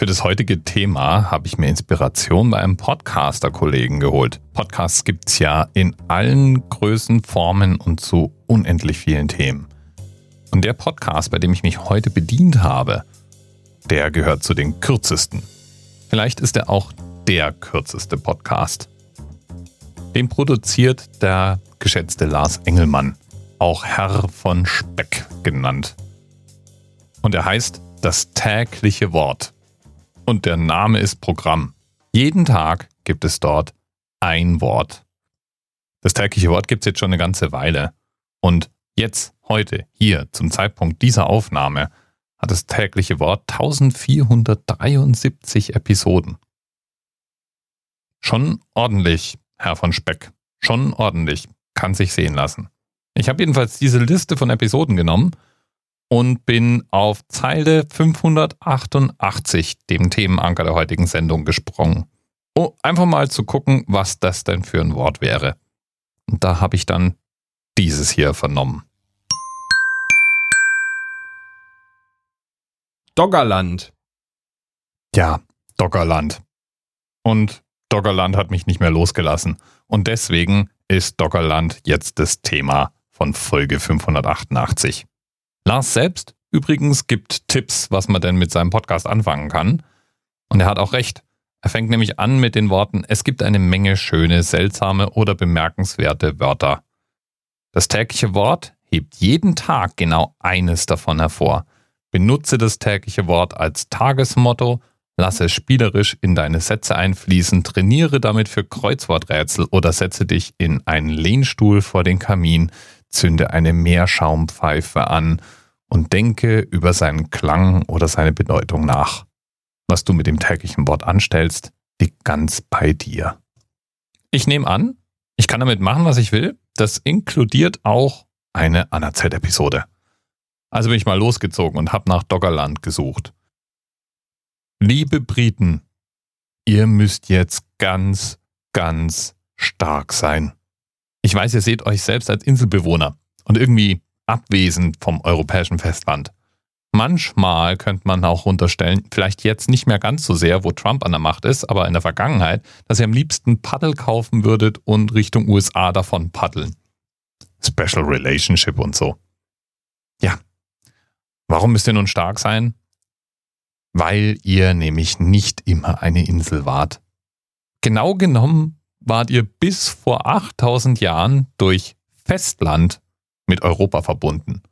Für das heutige Thema habe ich mir Inspiration bei einem Podcaster-Kollegen geholt. Podcasts gibt es ja in allen Größen, Formen und zu unendlich vielen Themen. Und der Podcast, bei dem ich mich heute bedient habe, der gehört zu den kürzesten. Vielleicht ist er auch der kürzeste Podcast. Den produziert der geschätzte Lars Engelmann, auch Herr von Speck genannt. Und er heißt Das tägliche Wort und der Name ist Programm. Jeden Tag gibt es dort ein Wort. Das tägliche Wort gibt es jetzt schon eine ganze Weile. Und jetzt, heute, hier, zum Zeitpunkt dieser Aufnahme, hat das tägliche Wort 1473 Episoden. Schon ordentlich, Herr von Speck. Schon ordentlich. Kann sich sehen lassen. Ich habe jedenfalls diese Liste von Episoden genommen und bin auf Zeile 588, dem Themenanker der heutigen Sendung, gesprungen. Oh, einfach mal zu gucken, was das denn für ein Wort wäre. Und da habe ich dann dieses hier vernommen. Doggerland. Ja, Doggerland. Und Doggerland hat mich nicht mehr losgelassen. Und deswegen ist Doggerland jetzt das Thema von Folge 588. Lars selbst übrigens gibt Tipps, was man denn mit seinem Podcast anfangen kann. Und er hat auch recht. Er fängt nämlich an mit den Worten, es gibt eine Menge schöne, seltsame oder bemerkenswerte Wörter. Das tägliche Wort hebt jeden Tag genau eines davon hervor. Benutze das tägliche Wort als Tagesmotto, lasse es spielerisch in deine Sätze einfließen, trainiere damit für Kreuzworträtsel oder setze dich in einen Lehnstuhl vor den Kamin, zünde eine Meerschaumpfeife an und denke über seinen Klang oder seine Bedeutung nach. Was du mit dem täglichen Wort anstellst, liegt ganz bei dir. Ich nehme an, ich kann damit machen, was ich will. Das inkludiert auch eine Anerzählt-Episode. Also bin ich mal losgezogen und habe nach Doggerland gesucht. Liebe Briten, ihr müsst jetzt ganz, ganz stark sein. Ich weiß, ihr seht euch selbst als Inselbewohner und irgendwie abwesend vom europäischen Festland. Manchmal könnte man auch unterstellen, vielleicht jetzt nicht mehr ganz so sehr, wo Trump an der Macht ist, aber in der Vergangenheit, dass ihr am liebsten Paddel kaufen würdet und Richtung USA davon paddeln. Special Relationship und so. Ja. Warum müsst ihr nun stark sein? Weil ihr nämlich nicht immer eine Insel wart. Genau genommen wart ihr bis vor 8000 Jahren durch Festland mit Europa verbunden.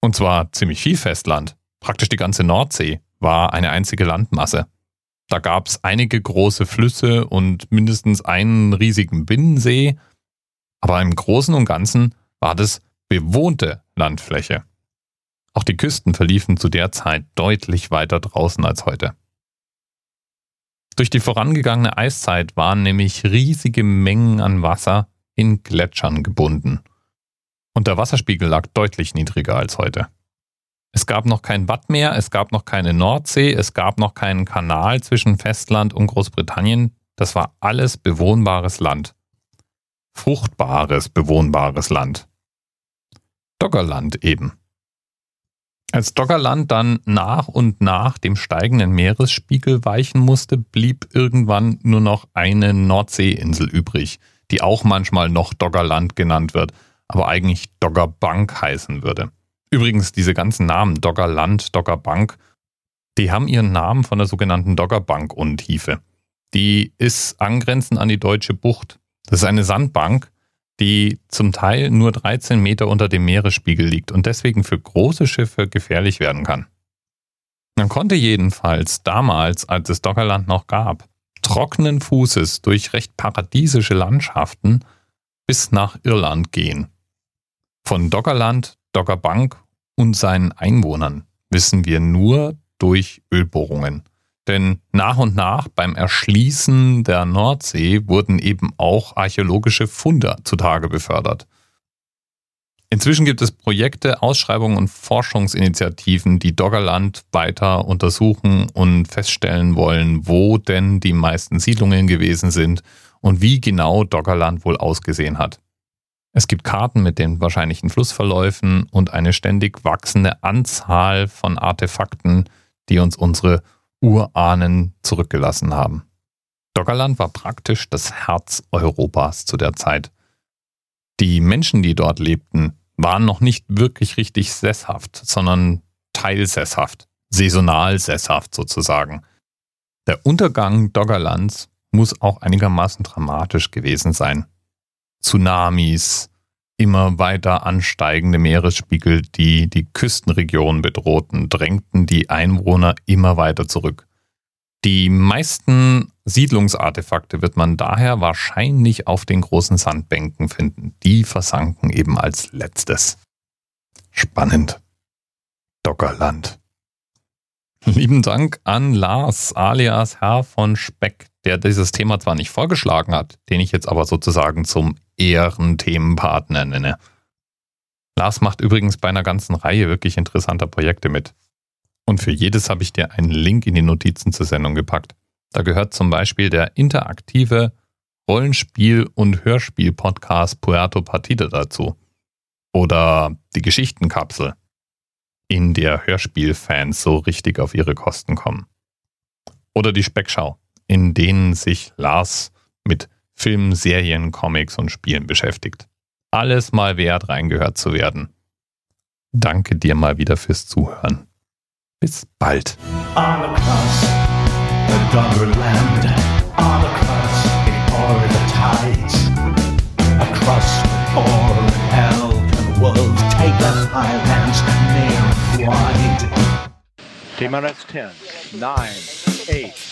Und zwar ziemlich viel Festland. Praktisch die ganze Nordsee war eine einzige Landmasse. Da gab es einige große Flüsse und mindestens einen riesigen Binnensee, aber im Großen und Ganzen war das bewohnte Landfläche. Auch die Küsten verliefen zu der Zeit deutlich weiter draußen als heute. Durch die vorangegangene Eiszeit waren nämlich riesige Mengen an Wasser in Gletschern gebunden. Und der Wasserspiegel lag deutlich niedriger als heute. Es gab noch kein Wattmeer, es gab noch keine Nordsee, es gab noch keinen Kanal zwischen Festland und Großbritannien. Das war alles bewohnbares Land. Fruchtbares, bewohnbares Land. Doggerland eben. Als Doggerland dann nach und nach dem steigenden Meeresspiegel weichen musste, blieb irgendwann nur noch eine Nordseeinsel übrig, die auch manchmal noch Doggerland genannt wird, aber eigentlich Doggerbank heißen würde. Übrigens, diese ganzen Namen Doggerland, Doggerbank, die haben ihren Namen von der sogenannten Doggerbank-Untiefe. Die ist angrenzend an die Deutsche Bucht. Das ist eine Sandbank, die zum Teil nur 13 Meter unter dem Meeresspiegel liegt und deswegen für große Schiffe gefährlich werden kann. Man konnte jedenfalls damals, als es Doggerland noch gab, trockenen Fußes durch recht paradiesische Landschaften bis nach Irland gehen. Von Doggerland, Doggerbank und seinen Einwohnern wissen wir nur durch Ölbohrungen. Denn nach und nach beim Erschließen der Nordsee wurden eben auch archäologische Funde zutage befördert. Inzwischen gibt es Projekte, Ausschreibungen und Forschungsinitiativen, die Doggerland weiter untersuchen und feststellen wollen, wo denn die meisten Siedlungen gewesen sind und wie genau Doggerland wohl ausgesehen hat. Es gibt Karten mit den wahrscheinlichen Flussverläufen und eine ständig wachsende Anzahl von Artefakten, die uns unsere Urahnen zurückgelassen haben. Doggerland war praktisch das Herz Europas zu der Zeit. Die Menschen, die dort lebten, waren noch nicht wirklich richtig sesshaft, sondern teilsesshaft, saisonal sesshaft sozusagen. Der Untergang Doggerlands muss auch einigermaßen dramatisch gewesen sein. Tsunamis, immer weiter ansteigende Meeresspiegel, die die Küstenregion bedrohten, drängten die Einwohner immer weiter zurück. Die meisten Siedlungsartefakte wird man daher wahrscheinlich auf den großen Sandbänken finden. Die versanken eben als letztes. Spannend. Dockerland. Lieben Dank an Lars alias Herr von Speck, der dieses Thema zwar nicht vorgeschlagen hat, den ich jetzt aber sozusagen zum Ehrenthemenpartner nenne. Lars macht übrigens bei einer ganzen Reihe wirklich interessanter Projekte mit. Und für jedes habe ich dir einen Link in die Notizen zur Sendung gepackt. Da gehört zum Beispiel der interaktive Rollenspiel- und Hörspiel-Podcast Puerto Partida dazu. Oder die Geschichtenkapsel, in der Hörspielfans so richtig auf ihre Kosten kommen. Oder die Speckschau, in denen sich Lars mit Filmen, Serien, Comics und Spielen beschäftigt. Alles mal wert, reingehört zu werden. Danke dir mal wieder fürs Zuhören. Bis bald. All across the Doggerland, all across before the tides, across the hell and world, take the highlands near and wide. TMRS 10, 9, 8.